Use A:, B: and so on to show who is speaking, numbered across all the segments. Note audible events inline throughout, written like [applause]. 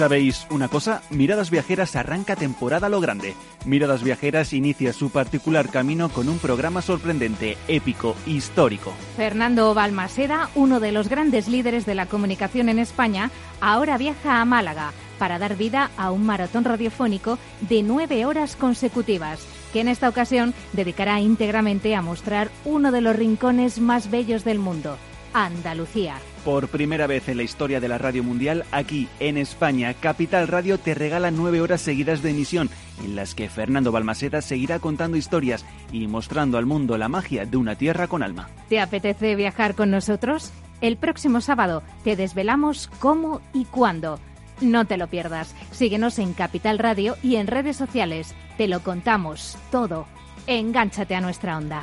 A: ¿Sabéis una cosa? Miradas Viajeras arranca temporada lo grande. Miradas Viajeras inicia su particular camino con un programa sorprendente, épico, histórico.
B: Fernando Balmaseda, uno de los grandes líderes de la comunicación en España, ahora viaja a Málaga para dar vida a un maratón radiofónico de nueve horas consecutivas, que en esta ocasión dedicará íntegramente a mostrar uno de los rincones más bellos del mundo, Andalucía.
A: Por primera vez en la historia de la radio mundial, aquí en España, Capital Radio te regala nueve horas seguidas de emisión, en las que Fernando Balmaseda seguirá contando historias y mostrando al mundo la magia de una tierra con alma.
B: ¿Te apetece viajar con nosotros? El próximo sábado te desvelamos cómo y cuándo. No te lo pierdas. Síguenos en Capital Radio y en redes sociales. Te lo contamos todo. Engánchate a nuestra onda.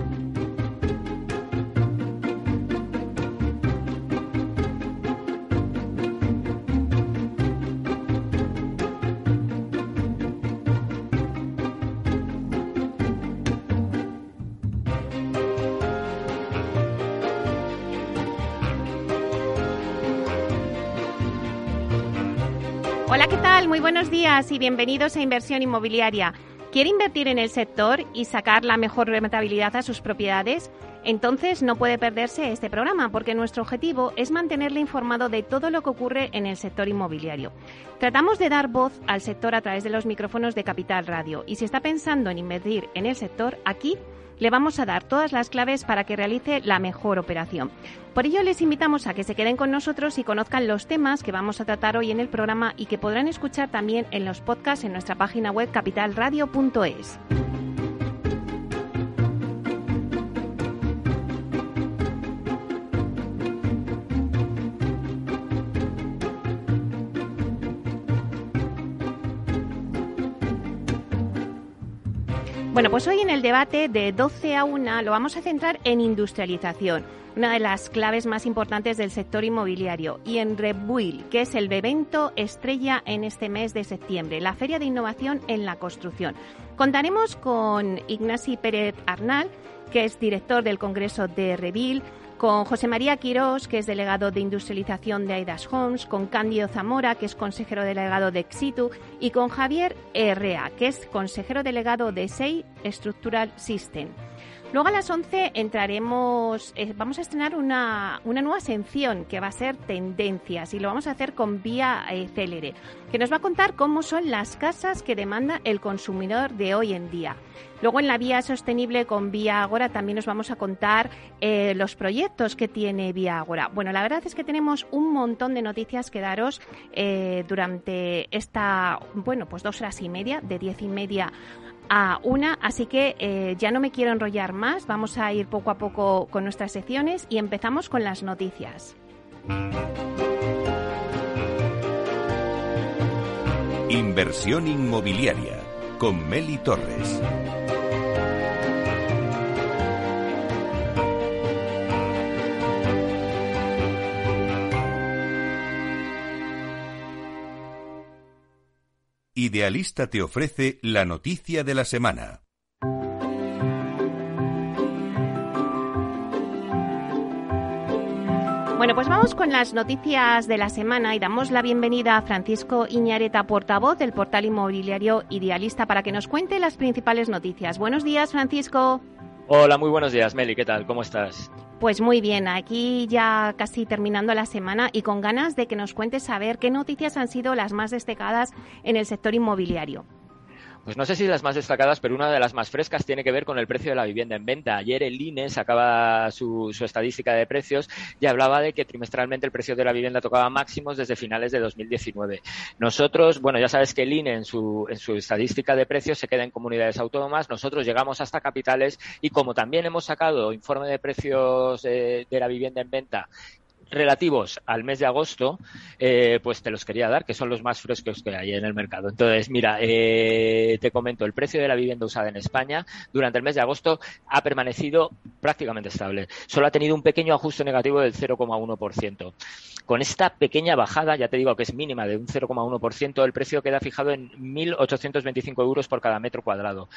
C: Buenos días y bienvenidos a Inversión Inmobiliaria. ¿Quiere invertir en el sector y sacar la mejor rentabilidad a sus propiedades? Entonces no puede perderse este programa porque nuestro objetivo es mantenerle informado de todo lo que ocurre en el sector inmobiliario. Tratamos de dar voz al sector a través de los micrófonos de Capital Radio y si está pensando en invertir en el sector, aquí le vamos a dar todas las claves para que realice la mejor operación. Por ello les invitamos a que se queden con nosotros y conozcan los temas que vamos a tratar hoy en el programa y que podrán escuchar también en los podcasts en nuestra página web capitalradio.es. Bueno, pues hoy en el debate de 12 a 1 lo vamos a centrar en industrialización, una de las claves más importantes del sector inmobiliario, y en Rebuil, que es el evento estrella en este mes de septiembre, la Feria de Innovación en la Construcción. Contaremos con Ignasi Pérez Arnal, que es director del Congreso de Revil, con José María Quirós, que es delegado de industrialización de Aidas Homes, con Cándido Zamora, que es consejero delegado de Exitu, y con Javier Herrea, que es consejero delegado de SEI Structural System. Luego a las 11 entraremos, eh, vamos a estrenar una, una, nueva sección que va a ser tendencias y lo vamos a hacer con Vía eh, Célere, que nos va a contar cómo son las casas que demanda el consumidor de hoy en día. Luego en la vía sostenible con Vía Agora también nos vamos a contar eh, los proyectos que tiene Vía Agora. Bueno, la verdad es que tenemos un montón de noticias que daros eh, durante esta, bueno, pues dos horas y media, de diez y media una, así que eh, ya no me quiero enrollar más, vamos a ir poco a poco con nuestras secciones y empezamos con las noticias.
D: Inversión inmobiliaria con Meli Torres. Idealista te ofrece la noticia de la semana.
C: Bueno, pues vamos con las noticias de la semana y damos la bienvenida a Francisco Iñareta, portavoz del portal inmobiliario Idealista, para que nos cuente las principales noticias. Buenos días, Francisco.
E: Hola, muy buenos días, Meli. ¿Qué tal? ¿Cómo estás?
C: Pues muy bien, aquí ya casi terminando la semana y con ganas de que nos cuentes saber qué noticias han sido las más destacadas en el sector inmobiliario.
E: Pues no sé si las más destacadas, pero una de las más frescas tiene que ver con el precio de la vivienda en venta. Ayer el INE sacaba su, estadística de precios y hablaba de que trimestralmente el precio de la vivienda tocaba máximos desde finales de 2019. Nosotros, bueno, ya sabes que el INE en su, en su estadística de precios se queda en comunidades autónomas. Nosotros llegamos hasta capitales y como también hemos sacado informe de precios eh, de la vivienda en venta relativos al mes de agosto, eh, pues te los quería dar, que son los más frescos que hay en el mercado. Entonces, mira, eh, te comento, el precio de la vivienda usada en España durante el mes de agosto ha permanecido prácticamente estable. Solo ha tenido un pequeño ajuste negativo del 0,1%. Con esta pequeña bajada, ya te digo que es mínima de un 0,1%, el precio queda fijado en 1.825 euros por cada metro cuadrado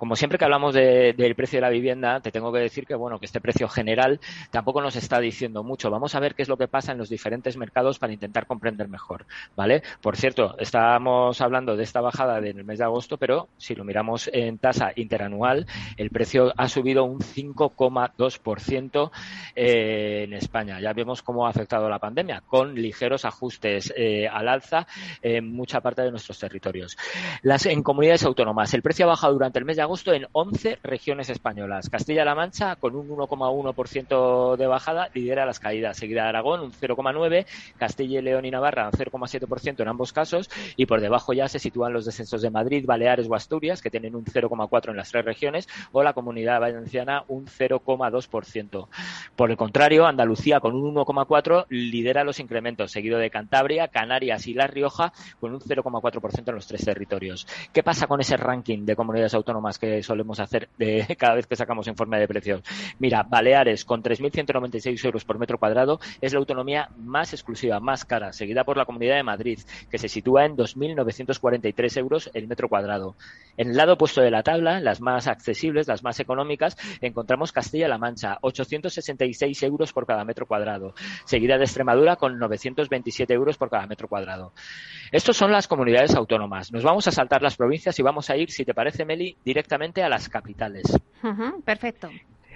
E: como siempre que hablamos del precio de la vivienda, te tengo que decir que bueno que este precio general tampoco nos está diciendo mucho. Vamos a ver qué es lo que pasa en los diferentes mercados para intentar comprender mejor, ¿vale? Por cierto, estábamos hablando de esta bajada del mes de agosto, pero si lo miramos en tasa interanual, el precio ha subido un 5,2% eh, en España. Ya vemos cómo ha afectado la pandemia, con ligeros ajustes eh, al alza en mucha parte de nuestros territorios. Las, en comunidades autónomas, el precio ha bajado durante el mes de agosto en 11 regiones españolas. Castilla-La Mancha, con un 1,1% de bajada, lidera las caídas. Seguida Aragón, un 0,9%, Castilla y León y Navarra, un 0,7% en ambos casos. Y por debajo ya se sitúan los descensos de Madrid, Baleares o Asturias, que tienen un 0,4% en las tres regiones, o la Comunidad Valenciana, un 0,2%. Por el contrario, Andalucía, con un 1,4%, lidera los incrementos, seguido de Cantabria, Canarias y La Rioja, con un 0,4% en los tres territorios. ¿Qué pasa con ese ranking de comunidades autónomas que solemos hacer de [laughs] cada vez que sacamos informe de precios? Mira, Baleares, con 3.196 euros por metro cuadrado, es la autonomía más exclusiva, más cara, seguida por la Comunidad de Madrid, que se sitúa en 2.943 euros el metro cuadrado. En el lado opuesto de la tabla, las más accesibles, las más económicas, encontramos Castilla-La Mancha, 866 euros por cada metro cuadrado, seguida de Extremadura con 927 euros por cada metro cuadrado. Estas son las comunidades autónomas. Nos vamos a saltar las provincias y vamos a ir, si te parece, Meli, directamente a las capitales.
C: perfecto.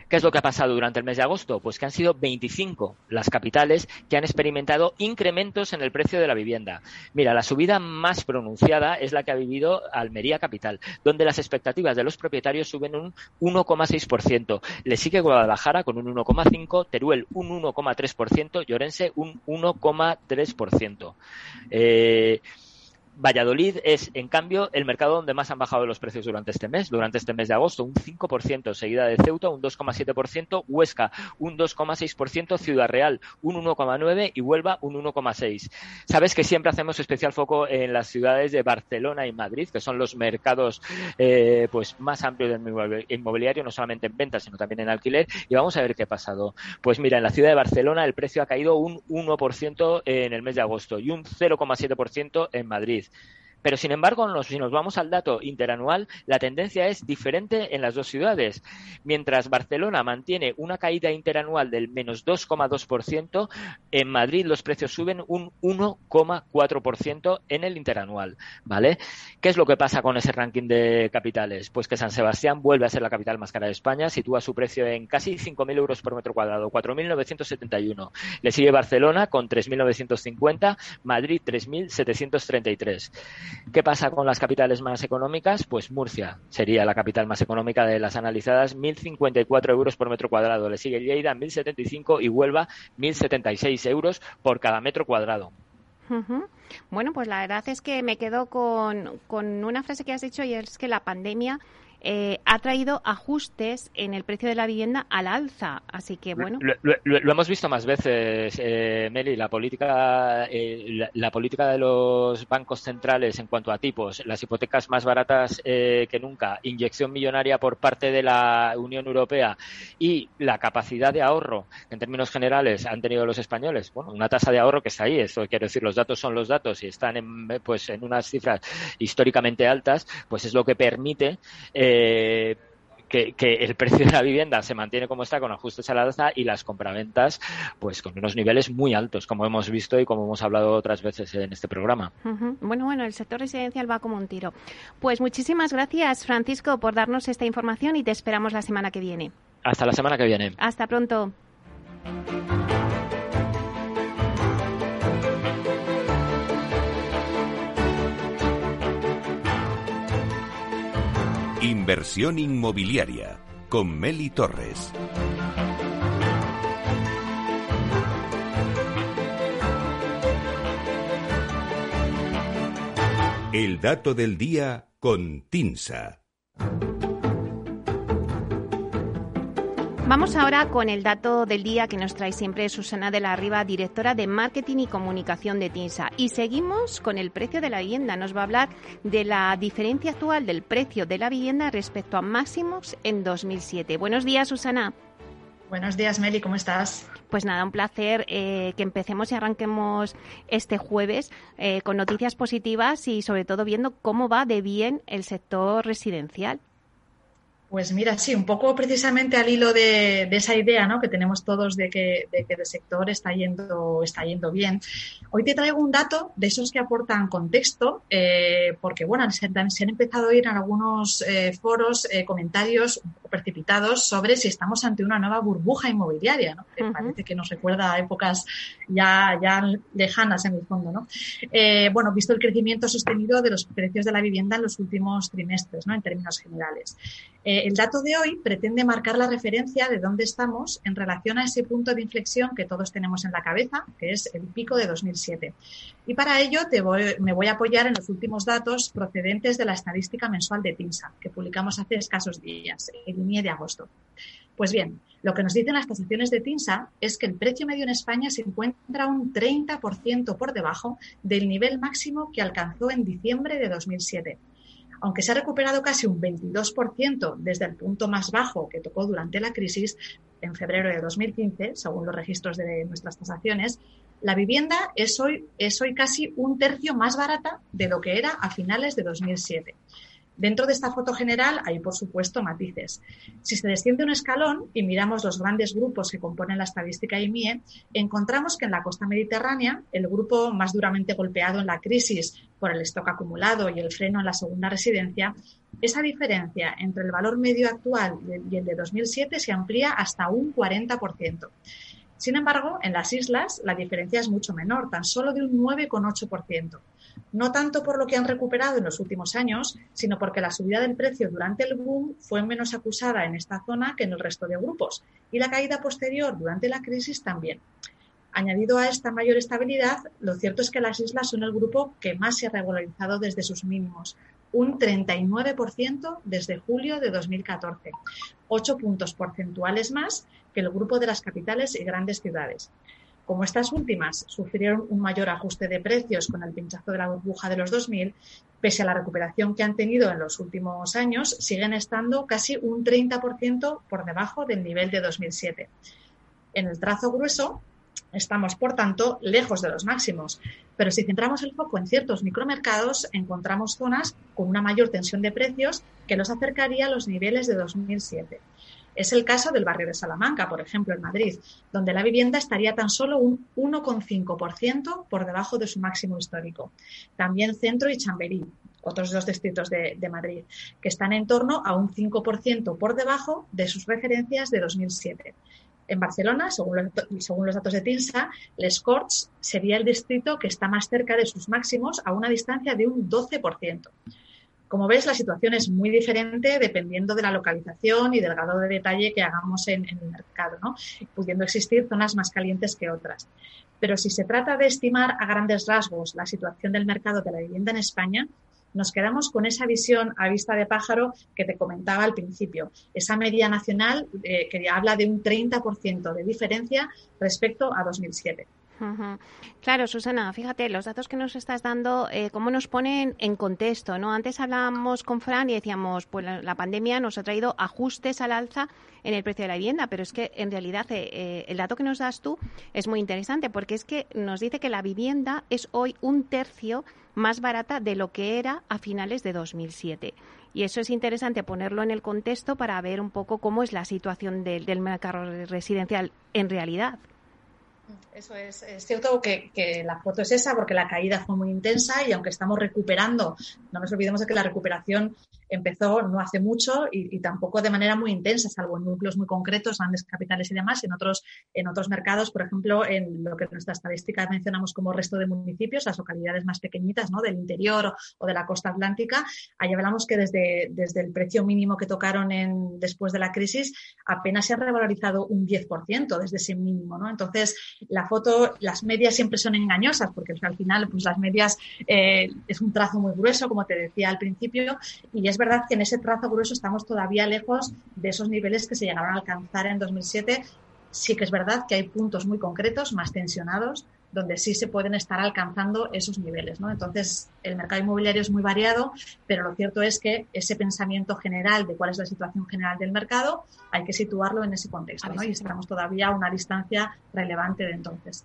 E: ¿Qué es lo que ha pasado durante el mes de agosto? Pues que han sido 25 las capitales que han experimentado incrementos en el precio de la vivienda. Mira, la subida más pronunciada es la que ha vivido Almería Capital, donde las expectativas de los propietarios suben un 1,6%. Le sigue Guadalajara con un 1,5%, Teruel un 1,3%, Llorense un 1,3%. Eh, Valladolid es, en cambio, el mercado donde más han bajado los precios durante este mes, durante este mes de agosto, un 5%, seguida de Ceuta un 2,7%, Huesca un 2,6%, Ciudad Real un 1,9% y Huelva un 1,6%. Sabes que siempre hacemos especial foco en las ciudades de Barcelona y Madrid, que son los mercados eh, pues más amplios del inmobiliario, no solamente en ventas, sino también en alquiler, y vamos a ver qué ha pasado. Pues mira, en la ciudad de Barcelona el precio ha caído un 1% en el mes de agosto y un 0,7% en Madrid. with Pero, sin embargo, si nos vamos al dato interanual, la tendencia es diferente en las dos ciudades. Mientras Barcelona mantiene una caída interanual del menos 2,2%, en Madrid los precios suben un 1,4% en el interanual. ¿Vale? ¿Qué es lo que pasa con ese ranking de capitales? Pues que San Sebastián vuelve a ser la capital más cara de España, sitúa su precio en casi 5.000 euros por metro cuadrado, 4.971. Le sigue Barcelona con 3.950, Madrid 3.733. ¿Qué pasa con las capitales más económicas? Pues Murcia sería la capital más económica de las analizadas, 1.054 euros por metro cuadrado. Le sigue Lleida, 1.075 y Huelva, 1.076 euros por cada metro cuadrado.
C: Bueno, pues la verdad es que me quedo con, con una frase que has dicho y es que la pandemia eh, ha traído ajustes en el precio de la vivienda al alza. Así que, bueno.
E: Lo, hemos visto más veces, eh, Meli, la política, eh, la, política de los bancos centrales en cuanto a tipos, las hipotecas más baratas eh, que nunca, inyección millonaria por parte de la Unión Europea y la capacidad de ahorro, en términos generales, han tenido los españoles. Bueno, una tasa de ahorro que está ahí, esto quiero decir, los datos son los datos y están en, pues, en unas cifras históricamente altas, pues es lo que permite. Eh, que, el precio de la vivienda se mantiene como está con ajustes a la alza y las compraventas pues con unos niveles muy altos como hemos visto y como hemos hablado otras veces en este programa.
C: Bueno, bueno, el sector residencial va como un tiro. Pues muchísimas gracias Francisco por darnos esta información y te esperamos la semana que viene.
E: Hasta la semana que viene.
C: Hasta pronto.
D: Inversión inmobiliaria con Meli Torres. El dato del día con Tinsa.
C: Vamos ahora con el dato del día que nos trae siempre Susana de la Riva, directora de Marketing y Comunicación de TINSA. Y seguimos con el precio de la vivienda. Nos va a hablar de la diferencia actual del precio de la vivienda respecto a máximos en 2007. Buenos días, Susana.
F: Buenos días, Meli, ¿cómo estás?
C: Pues nada, un placer eh, que empecemos y arranquemos este jueves eh, con noticias positivas y sobre todo viendo cómo va de bien el sector residencial.
F: Pues mira, sí, un poco precisamente al hilo de, esa idea ¿no? que tenemos todos de que, de que, el sector está yendo, está yendo bien. Hoy te traigo un dato de esos que aportan contexto, eh, porque bueno, se, han empezado a oír en algunos eh, foros eh, comentarios un poco precipitados sobre si estamos ante una nueva burbuja inmobiliaria, ¿no? que parece que nos recuerda a épocas ya, ya lejanas en el fondo. ¿no? bueno, visto el crecimiento sostenido de los precios de la vivienda en los últimos trimestres, ¿no? en términos generales. Eh, el dato de hoy pretende marcar la referencia de dónde estamos en relación a ese punto de inflexión que todos tenemos en la cabeza, que es el pico de 2007. Y para ello me voy a apoyar en los últimos datos procedentes de la estadística mensual de TINSA, que publicamos hace escasos días, el INIE de agosto. Pues bien, lo que nos dicen las tasaciones de TINSA es que el precio medio en España se encuentra un 30% por debajo del nivel máximo que alcanzó en diciembre de 2007 aunque se ha recuperado casi un 22% desde el punto más bajo que tocó durante la crisis en febrero de 2015, según los registros de nuestras tasaciones, la vivienda es hoy, es hoy casi un tercio más barata de lo que era a finales de 2007. Dentro de esta foto general hay, por supuesto, matices. Si se desciende un escalón y miramos los grandes grupos que componen la estadística IMIE, encontramos que en la costa mediterránea, el grupo más duramente golpeado en la crisis por el stock acumulado y el freno en la segunda residencia, esa diferencia entre el valor medio actual y el de 2007 se amplía hasta un 40%. Sin embargo, en las islas la diferencia es mucho menor, tan solo de un 9,8% no tanto por lo que han recuperado en los últimos años, sino porque la subida del precio durante el boom fue menos acusada en esta zona que en el resto de grupos y la caída posterior durante la crisis también. Añadido a esta mayor estabilidad, lo cierto es que las islas son el grupo que más se ha regularizado desde sus mínimos, un 39% desde julio de 2014, ocho puntos porcentuales más que el grupo de las capitales y grandes ciudades. Como estas últimas sufrieron un mayor ajuste de precios con el pinchazo de la burbuja de los 2000, pese a la recuperación que han tenido en los últimos años, siguen estando casi un 30% por debajo del nivel de 2007. En el trazo grueso, estamos, por tanto, lejos de los máximos. Pero si centramos el foco en ciertos micromercados, encontramos zonas con una mayor tensión de precios que los acercaría a los niveles de 2007. Es el caso del barrio de Salamanca, por ejemplo, en Madrid, donde la vivienda estaría tan solo un 1,5% por debajo de su máximo histórico. También Centro y Chamberí, otros dos distritos de, Madrid, que están en torno a un 5% por debajo de sus referencias de 2007. En Barcelona, según los, según los, datos de TINSA, Les Corts sería el distrito que está más cerca de sus máximos a una distancia de un 12%. Como ves, la situación es muy diferente dependiendo de la localización y del grado de detalle que hagamos en, el mercado, ¿no? pudiendo existir zonas más calientes que otras. Pero si se trata de estimar a grandes rasgos la situación del mercado de la vivienda en España, nos quedamos con esa visión a vista de pájaro que te comentaba al principio, esa media nacional eh, que habla de un 30% de diferencia respecto a 2007.
C: Claro, Susana, fíjate, los datos que nos estás dando, eh, cómo nos ponen en contexto, ¿no? Antes hablábamos con Fran y decíamos, pues la, pandemia nos ha traído ajustes al alza en el precio de la vivienda, pero es que en realidad eh, eh, el dato que nos das tú es muy interesante porque es que nos dice que la vivienda es hoy un tercio más barata de lo que era a finales de 2007. Y eso es interesante ponerlo en el contexto para ver un poco cómo es la situación del mercado residencial en realidad.
F: Eso es, es cierto que, que, la foto es esa porque la caída fue muy intensa y aunque estamos recuperando, no nos olvidemos de que la recuperación empezó no hace mucho y, tampoco de manera muy intensa, salvo en núcleos muy concretos, grandes capitales y demás. En otros, en otros mercados, por ejemplo, en lo que en nuestra estadística mencionamos como resto de municipios, las localidades más pequeñitas ¿no? del interior o, de la costa atlántica, ahí hablamos que desde, desde el precio mínimo que tocaron en, después de la crisis apenas se ha revalorizado un 10% desde ese mínimo. ¿no? Entonces, la foto, las medias siempre son engañosas porque al final pues, las medias eh, es un trazo muy grueso, como te decía al principio, y es verdad que en ese trazo grueso estamos todavía lejos de esos niveles que se llegaron a alcanzar en 2007. Sí que es verdad que hay puntos muy concretos, más tensionados, donde sí se pueden estar alcanzando esos niveles. ¿no? Entonces, el mercado inmobiliario es muy variado, pero lo cierto es que ese pensamiento general de cuál es la situación general del mercado hay que situarlo en ese contexto. ¿no? Y estamos todavía a una distancia relevante de entonces.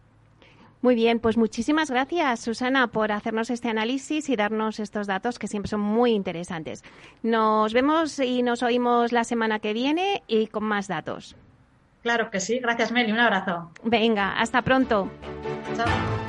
C: Muy bien, pues muchísimas gracias, Susana, por hacernos este análisis y darnos estos datos que siempre son muy interesantes. Nos vemos y nos oímos la semana que viene y con más datos.
F: Claro que sí. Gracias, Meli. Un abrazo.
C: Venga, hasta pronto.
F: Chao.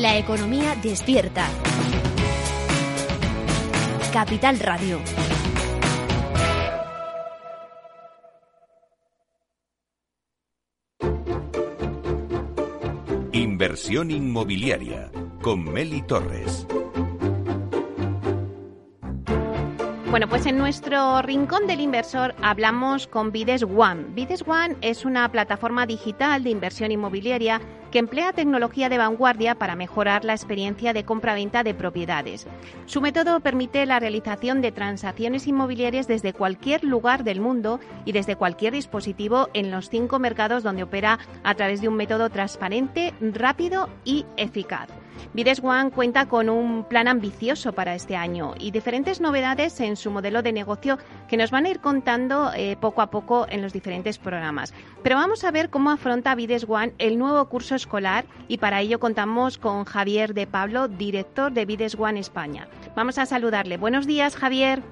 G: La economía despierta. Capital Radio.
D: Inversión inmobiliaria con Meli Torres.
C: Bueno, pues en nuestro rincón del inversor hablamos con Vides One. Vides One es una plataforma digital de inversión inmobiliaria que emplea tecnología de vanguardia para mejorar la experiencia de compra-venta de propiedades. Su método permite la realización de transacciones inmobiliarias desde cualquier lugar del mundo y desde cualquier dispositivo en los cinco mercados donde opera a través de un método transparente, rápido y eficaz. Vides One cuenta con un plan ambicioso para este año y diferentes novedades en su modelo de negocio que nos van a ir contando eh, poco a poco en los diferentes programas. Pero vamos a ver cómo afronta Vides One el nuevo curso escolar y para ello contamos con Javier de Pablo, director de Vides One España. Vamos a saludarle. Buenos días, Javier.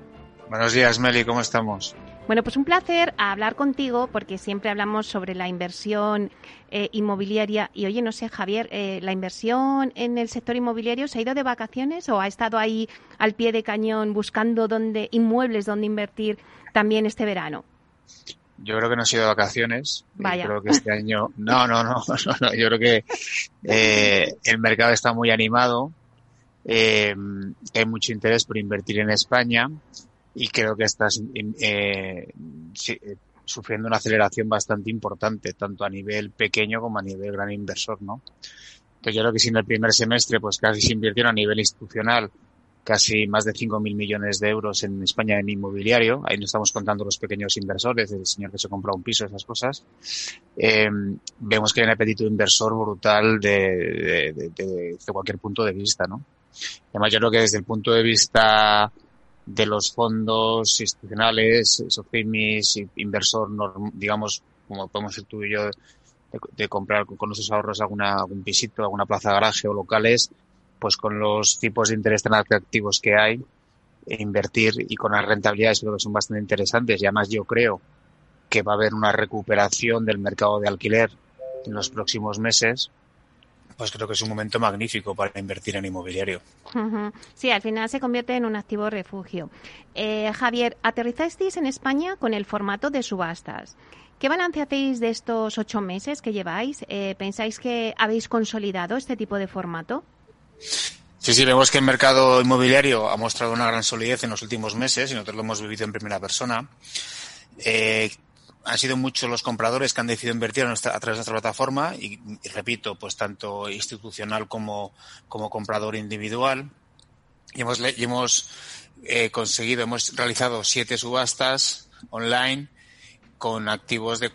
H: Buenos días, Meli, ¿cómo estamos?
C: Bueno, pues un placer hablar contigo porque siempre hablamos sobre la inversión eh, inmobiliaria. Y oye, no sé, Javier, eh, ¿la inversión en el sector inmobiliario se ha ido de vacaciones o ha estado ahí al pie de cañón buscando dónde, inmuebles donde invertir también este verano?
H: Yo creo que no ha sido de vacaciones. Vaya. Yo creo que este año. No, [laughs] no, no, no, Yo creo que eh, el mercado está muy animado. Eh, hay mucho interés por invertir en España y creo que estás eh, eh, sufriendo una aceleración bastante importante, tanto a nivel pequeño como a nivel gran inversor, ¿no? Entonces yo creo que si en el primer semestre pues casi se invirtieron a nivel institucional casi más de 5.000 millones de euros en España en inmobiliario. Ahí no estamos contando los pequeños inversores, el señor que se compra un piso, esas cosas. Eh, vemos que hay un apetito inversor brutal de, de, de, de, cualquier punto de vista, ¿no? Además, yo creo que desde el punto de vista de los fondos institucionales, SOFIMIS, inversor, digamos, como podemos ser tú y yo, de, comprar con nuestros ahorros alguna, algún pisito, alguna plaza de garaje o locales, pues con los tipos de interés tan atractivos que hay, e invertir y con las rentabilidades creo que son bastante interesantes. Y además yo creo que va a haber una recuperación del mercado de alquiler en los próximos meses pues creo que es un momento magnífico para invertir en inmobiliario.
C: Sí, al final se convierte en un activo refugio. Eh, Javier, aterrizasteis en España con el formato de subastas. ¿Qué balance hacéis de estos ocho meses que lleváis? Eh, ¿Pensáis que habéis consolidado este tipo de formato?
H: Sí, sí, vemos que el mercado inmobiliario ha mostrado una gran solidez en los últimos meses y nosotros lo hemos vivido en primera persona. Eh, han sido muchos los compradores que han decidido invertir a, través de nuestra plataforma y, repito, pues tanto institucional como, como comprador individual. Y hemos, hemos eh, conseguido, hemos realizado siete subastas online con activos de,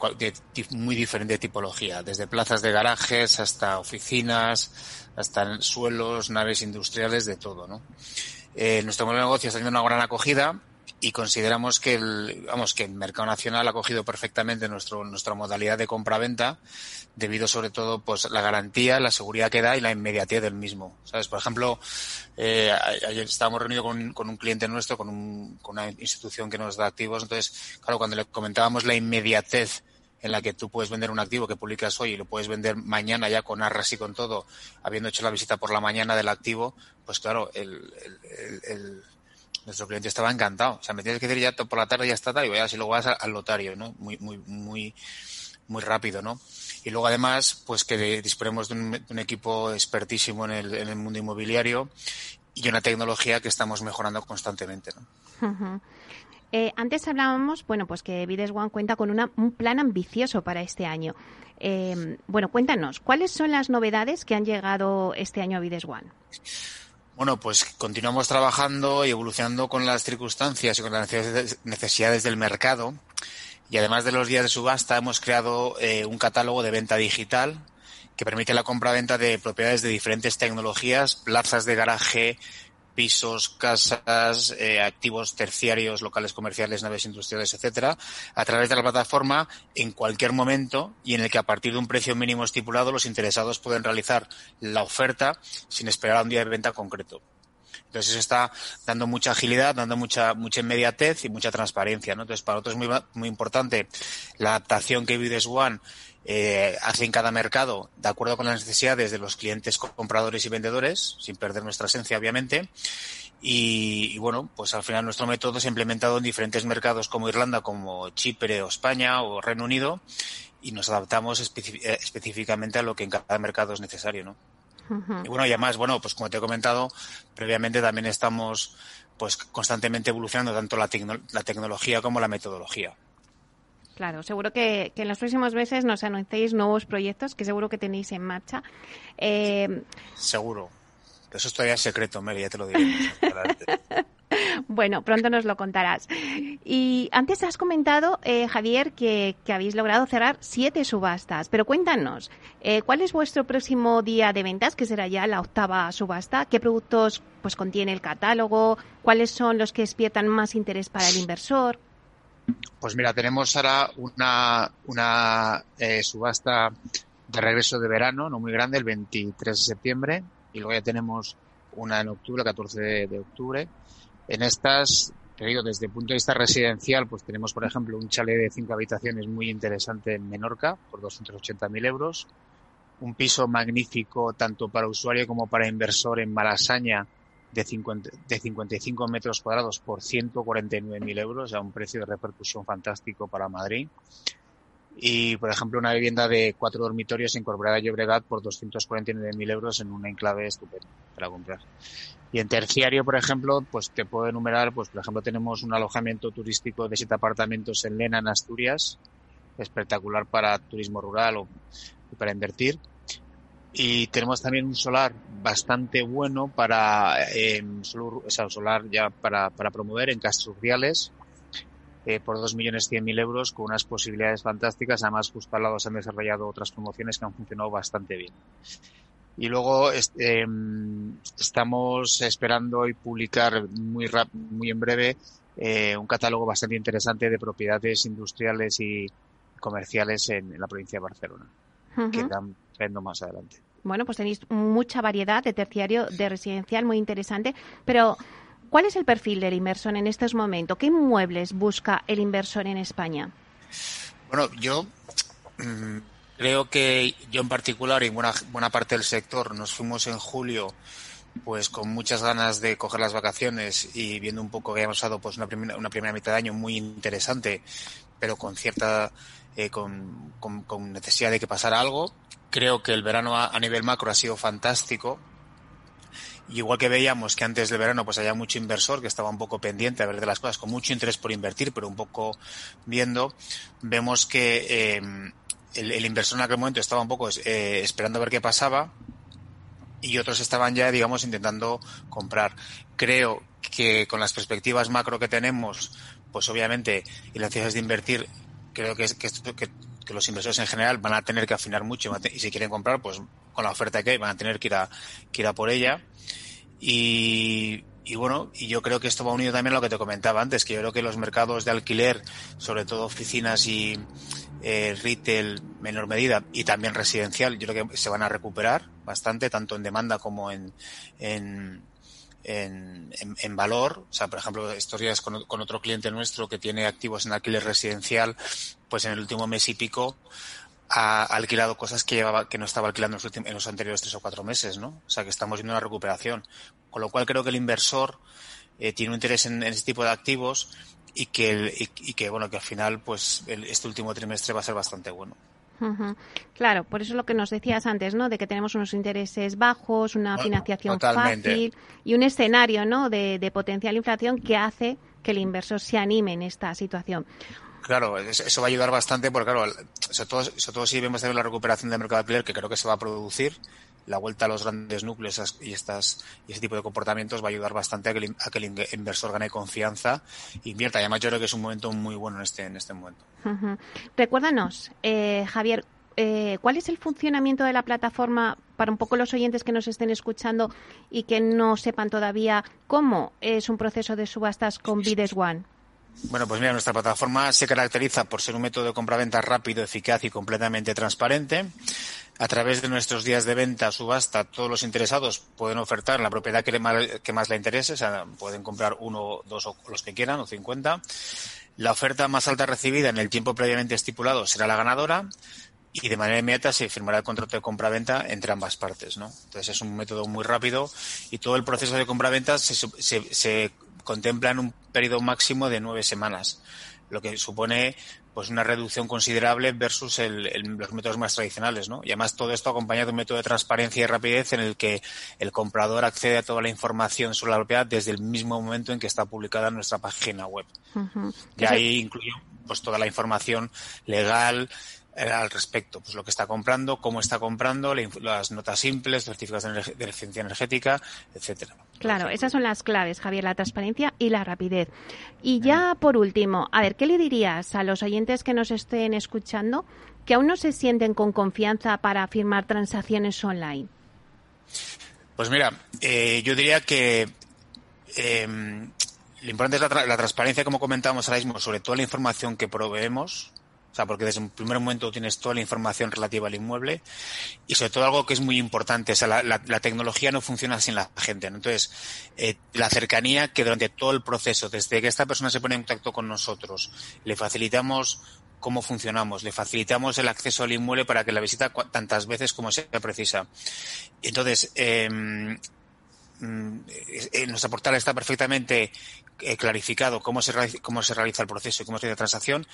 H: muy diferente tipología, desde plazas de garajes hasta oficinas, hasta suelos, naves industriales, de todo, ¿no? Eh, nuestro modelo de negocio está teniendo una gran acogida y consideramos que el, vamos, que el mercado nacional ha cogido perfectamente nuestro, nuestra modalidad de compra-venta debido sobre todo pues la garantía, la seguridad que da y la inmediatez del mismo. ¿Sabes? Por ejemplo, eh, ayer estábamos reunidos con, con, un cliente nuestro, con, un, con una institución que nos da activos. Entonces, claro, cuando le comentábamos la inmediatez en la que tú puedes vender un activo que publicas hoy y lo puedes vender mañana ya con arras y con todo, habiendo hecho la visita por la mañana del activo, pues claro, el, el, el nuestro cliente estaba encantado. O sea, me tienes que decir ya por la tarde ya está tal y voy a luego vas al, notario, ¿no? Muy, muy, muy, muy rápido, ¿no? Y luego además, pues que disponemos de un, equipo expertísimo en el, en el, mundo inmobiliario y una tecnología que estamos mejorando constantemente, ¿no?
C: Eh, antes hablábamos, bueno, pues que Vides One cuenta con un plan ambicioso para este año. Eh, bueno, cuéntanos, ¿cuáles son las novedades que han llegado este año a Vides One?
H: Bueno, pues continuamos trabajando y evolucionando con las circunstancias y con las necesidades del mercado. Y además de los días de subasta, hemos creado eh, un catálogo de venta digital que permite la compra-venta de propiedades de diferentes tecnologías, plazas de garaje, pisos, casas, eh, activos terciarios, locales comerciales, naves industriales, etcétera, a través de la plataforma en cualquier momento y en el que a partir de un precio mínimo estipulado los interesados pueden realizar la oferta sin esperar a un día de venta concreto. Entonces eso está dando mucha agilidad, dando mucha mucha inmediatez y mucha transparencia. Entonces para nosotros es muy, muy importante la adaptación que Vides One eh, hace en cada mercado de acuerdo con las necesidades de los clientes compradores y vendedores, sin perder nuestra esencia, obviamente. Y, bueno, pues al final nuestro método se ha implementado en diferentes mercados como Irlanda, como Chipre o España o Reino Unido y nos adaptamos eh, específicamente a lo que en cada mercado es necesario, ¿no? Y bueno, y además, bueno, pues como te he comentado previamente, también estamos pues constantemente evolucionando tanto la, la tecnología como la metodología.
C: Claro, seguro que, en los próximos meses nos anunciéis nuevos proyectos que seguro que tenéis en marcha.
H: Eh... Seguro. Eso es todavía secreto, Mary, ya te lo diré. [laughs]
C: bueno, pronto nos lo contarás. Y antes has comentado, eh, Javier, que, habéis logrado cerrar siete subastas. Pero cuéntanos, eh, ¿cuál es vuestro próximo día de ventas, que será ya la octava subasta? ¿Qué productos pues contiene el catálogo? ¿Cuáles son los que despiertan más interés para el inversor?
H: Pues mira, tenemos ahora una, una eh, subasta de regreso de verano, no muy grande, el 23 de septiembre, y luego ya tenemos una en octubre, el 14 de, octubre. En estas, te digo, desde el punto de vista residencial, pues tenemos, por ejemplo, un chalet de cinco habitaciones muy interesante en Menorca, por 280.000 euros. Un piso magnífico tanto para usuario como para inversor en Malasaña, de, 50, de 55 metros cuadrados por 149.000 euros, a un precio de repercusión fantástico para Madrid. Y, por ejemplo, una vivienda de cuatro dormitorios incorporada a Llobregat por 249.000 euros en un enclave estupendo para comprar. Y en terciario, por ejemplo, pues te puedo enumerar, pues por ejemplo tenemos un alojamiento turístico de siete apartamentos en Lena, en Asturias, espectacular para turismo rural o para invertir. Y tenemos también un solar bastante bueno para, eh, solar ya para, para promover en Castrurriales eh, por 2.100.000 euros con unas posibilidades fantásticas. Además, justo al lado se han desarrollado otras promociones que han funcionado bastante bien. Y luego este, estamos esperando y publicar muy, muy en breve eh, un catálogo bastante interesante de propiedades industriales y comerciales en, la provincia de Barcelona, que dan más adelante.
C: Bueno, pues tenéis mucha variedad de terciario, de residencial, muy interesante. Pero, ¿cuál es el perfil del inversor en estos momentos? ¿Qué inmuebles busca el inversor en España?
H: Bueno, yo mm, creo que yo en particular y buena, buena parte del sector nos fuimos en julio pues con muchas ganas de coger las vacaciones y viendo un poco que habíamos pasado pues una primera, una primera mitad de año muy interesante, pero con cierta eh, con, con, necesidad de que pasara algo Creo que el verano a, nivel macro ha sido fantástico. igual que veíamos que antes del verano pues había mucho inversor que estaba un poco pendiente a ver de las cosas, con mucho interés por invertir, pero un poco viendo, vemos que em, el, inversor en aquel momento estaba un poco eh, esperando a ver qué pasaba y otros estaban ya, digamos, intentando comprar. Creo que con las perspectivas macro que tenemos, pues obviamente, y las necesidades de invertir, creo que, que, que que los inversores en general van a tener que afinar mucho y si quieren comprar, pues con la oferta que hay van a tener que ir a, que ir a por ella. Y, y bueno, y yo creo que esto va unido también a lo que te comentaba antes, que yo creo que los mercados de alquiler, sobre todo oficinas y eh, retail menor medida y también residencial, yo creo que se van a recuperar bastante, tanto en demanda como en, en, en, en, valor. O sea, por ejemplo, estos días con, otro cliente nuestro que tiene activos en alquiler residencial, pues en el último mes y pico ha alquilado cosas que llevaba, que no estaba alquilando en los, en los anteriores tres o cuatro meses, ¿no? O sea, que estamos viendo una recuperación. Con lo cual creo que el inversor eh, tiene un interés en, en, este tipo de activos y que, el, y, y, que bueno, que al final, pues el, este último trimestre va a ser bastante bueno.
C: Claro, por eso lo que nos decías antes, ¿no? De que tenemos unos intereses bajos, una financiación fácil y un escenario, ¿no? De, de potencial inflación que hace que el inversor se anime en esta situación.
H: Claro, eso va a ayudar bastante porque, claro, sobre todo, sobre todo si vemos también la recuperación del mercado alquiler, que creo que se va a producir, la vuelta a los grandes núcleos y estas y ese tipo de comportamientos va a ayudar bastante a que el, a que el inversor gane confianza e invierta. Y además yo creo que es un momento muy bueno en este, en este momento.
C: Recuérdanos, eh, Javier, eh, ¿cuál es el funcionamiento de la plataforma para un poco los oyentes que nos estén escuchando y que no sepan todavía cómo es un proceso de subastas con Bides One?
H: Bueno, pues mira, nuestra plataforma se caracteriza por ser un método de compra-venta rápido, eficaz y completamente transparente. A través de nuestros días de venta, subasta, todos los interesados pueden ofertar la propiedad que, más, que más le interese, o pueden comprar uno, dos o los que quieran, o cincuenta. La oferta más alta recibida en el tiempo previamente estipulado será la ganadora y de manera inmediata se firmará el contrato de compra-venta entre ambas partes, ¿no? Entonces es un método muy rápido y todo el proceso de compra-venta se, se, se contempla en un periodo máximo de nueve semanas, lo que supone pues una reducción considerable versus el, los métodos más tradicionales, ¿no? Y además todo esto acompañado de un método de transparencia y rapidez en el que el comprador accede a toda la información sobre la propiedad desde el mismo momento en que está publicada en nuestra página web. Y ahí incluye pues toda la información legal, al respecto, pues lo que está comprando, cómo está comprando, las notas simples, certificados de eficiencia energética, etcétera.
C: Claro, esas son las claves, Javier, la transparencia y la rapidez. Y ya por último, a ver, ¿qué le dirías a los oyentes que nos estén escuchando que aún no se sienten con confianza para firmar transacciones online?
H: Pues mira, eh, yo diría que eh, lo importante es la, la, transparencia, como comentábamos ahora mismo, sobre toda la información que proveemos o sea, porque desde un primer momento tienes toda la información relativa al inmueble y sobre todo algo que es muy importante, o sea, la, tecnología no funciona sin la gente. Entonces, eh, la cercanía que durante todo el proceso, desde que esta persona se pone en contacto con nosotros, le facilitamos cómo funcionamos, le facilitamos el acceso al inmueble para que la visita tantas veces como sea precisa. Entonces, eh, en nuestra portal está perfectamente eh, clarificado cómo se, realiza, cómo se realiza el proceso y cómo se realiza la transacción,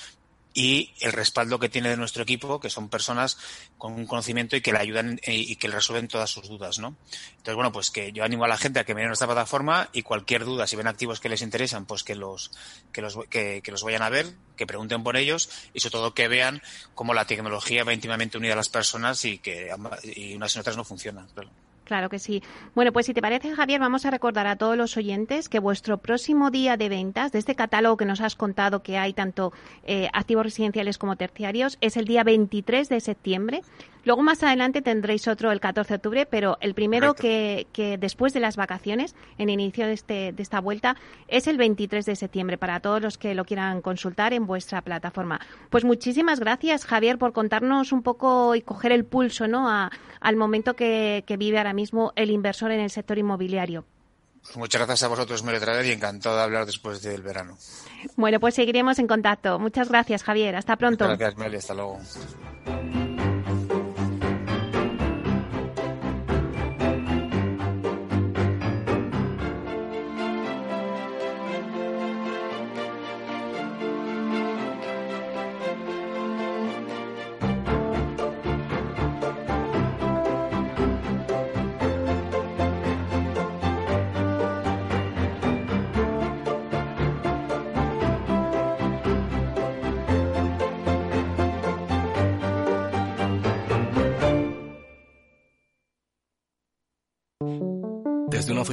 H: y el respaldo que tiene de nuestro equipo, que son personas con un conocimiento y que le ayudan y que le resuelven todas sus dudas, ¿no? Entonces, bueno, pues que yo animo a la gente a que miren nuestra plataforma y cualquier duda, si ven activos que les interesan, pues que los, que los, que, los vayan a ver, que pregunten por ellos y sobre todo que vean cómo la tecnología va íntimamente unida a las personas y que y unas y otras no funcionan. Claro
C: que sí. Bueno, pues si te parece, Javier, vamos a recordar a todos los oyentes que vuestro próximo día de ventas de este catálogo que nos has contado que hay tanto eh, activos residenciales como terciarios es el día 23 de septiembre. Luego más adelante tendréis otro el 14 de octubre, pero el primero que, que, después de las vacaciones, en inicio de, este, de esta vuelta, es el 23 de septiembre para todos los que lo quieran consultar en vuestra plataforma. Pues muchísimas gracias, Javier, por contarnos un poco y coger el pulso ¿no? A, al momento que, que vive ahora mismo el inversor en el sector inmobiliario.
H: Muchas gracias a vosotros, vez y encantado de hablar después del verano.
C: Bueno, pues seguiremos en contacto. Muchas gracias, Javier. Hasta pronto.
H: Muchas gracias, Meli. Hasta luego.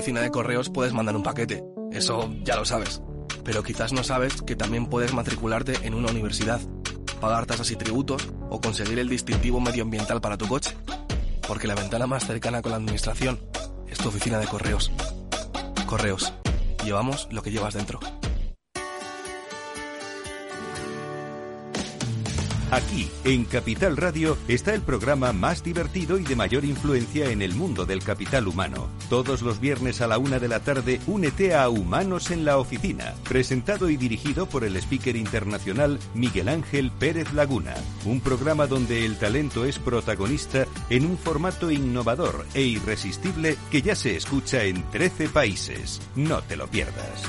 I: Oficina de correos puedes mandar un paquete, eso ya lo sabes. Pero quizás no sabes que también puedes matricularte en una universidad, pagar tasas y tributos o conseguir el distintivo medioambiental para tu coche. Porque la ventana más cercana con la administración es tu oficina de correos. Correos. Llevamos lo que llevas dentro.
D: Aquí, en Capital Radio, está el programa más divertido y de mayor influencia en el mundo del capital humano. Todos los viernes a la una de la tarde, únete a Humanos en la Oficina, presentado y dirigido por el speaker internacional Miguel Ángel Pérez Laguna. Un programa donde el talento es protagonista en un formato innovador e irresistible que ya se escucha en 13 países. No te lo pierdas.